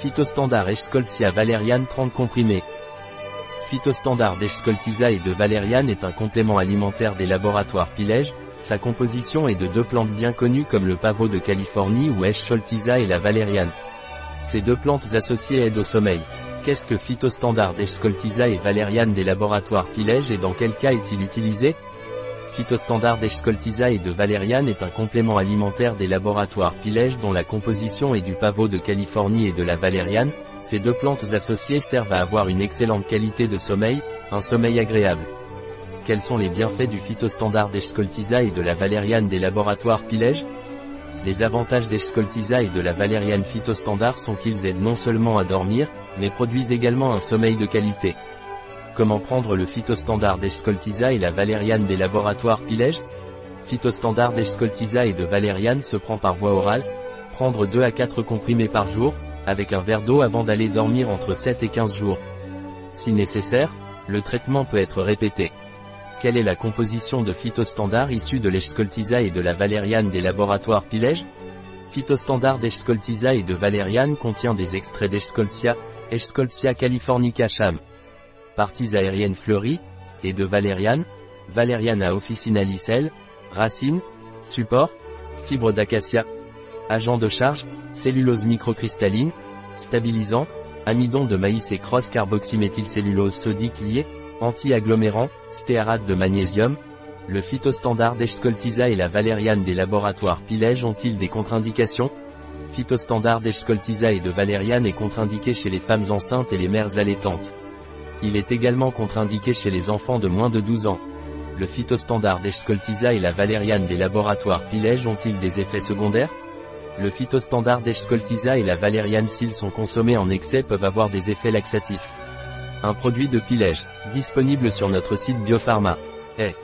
Phytostandard Eschscholzia valeriane 30 comprimés. Phytostandard Eschscholtisa et de valériane est un complément alimentaire des laboratoires Pilège. Sa composition est de deux plantes bien connues comme le pavot de Californie ou Eschscholtisa et la valériane. Ces deux plantes associées aident au sommeil. Qu'est-ce que Phytostandard Eschscholtisa et valériane des laboratoires Pilège et dans quel cas est-il utilisé? Phytostandard Eschscholtisa et de valériane est un complément alimentaire des laboratoires Pilège dont la composition est du pavot de Californie et de la valériane. Ces deux plantes associées servent à avoir une excellente qualité de sommeil, un sommeil agréable. Quels sont les bienfaits du phytostandard d'Eschscholtisa et de la valériane des laboratoires Pilège Les avantages d'Eschscholtisa et de la valériane phytostandard sont qu'ils aident non seulement à dormir, mais produisent également un sommeil de qualité. Comment prendre le phytostandard d'Eschscholtisa et la valériane des laboratoires Pilège Phytostandard d'Eschscholtisa et de valériane se prend par voie orale, prendre 2 à 4 comprimés par jour, avec un verre d'eau avant d'aller dormir entre 7 et 15 jours. Si nécessaire, le traitement peut être répété. Quelle est la composition de phytostandard issu de l'Eschscholtisa et de la valériane des laboratoires Pilège Phytostandard d'Eschscholtisa et de valériane contient des extraits d'Eschscholtia, Eschscholtia californica cham parties aériennes fleuries, et de valériane, valériana officinalicelle, racines, support, fibre d'acacia, agent de charge, cellulose microcristalline, stabilisant, amidon de maïs et cross-carboxyméthylcellulose sodique liée, anti-agglomérant, stéarate de magnésium, le phytostandard d'Eschkoltisa et la valériane des laboratoires Pilège ont-ils des contre-indications? Phytostandard d'Eschkoltisa et de valériane est contre-indiqué chez les femmes enceintes et les mères allaitantes. Il est également contre-indiqué chez les enfants de moins de 12 ans. Le phytostandard d'Eschkoltisa et la valériane des laboratoires Pilège ont-ils des effets secondaires? Le phytostandard d'Eschkoltisa et la valériane s'ils sont consommés en excès peuvent avoir des effets laxatifs. Un produit de Pilège, disponible sur notre site Biopharma. Eh.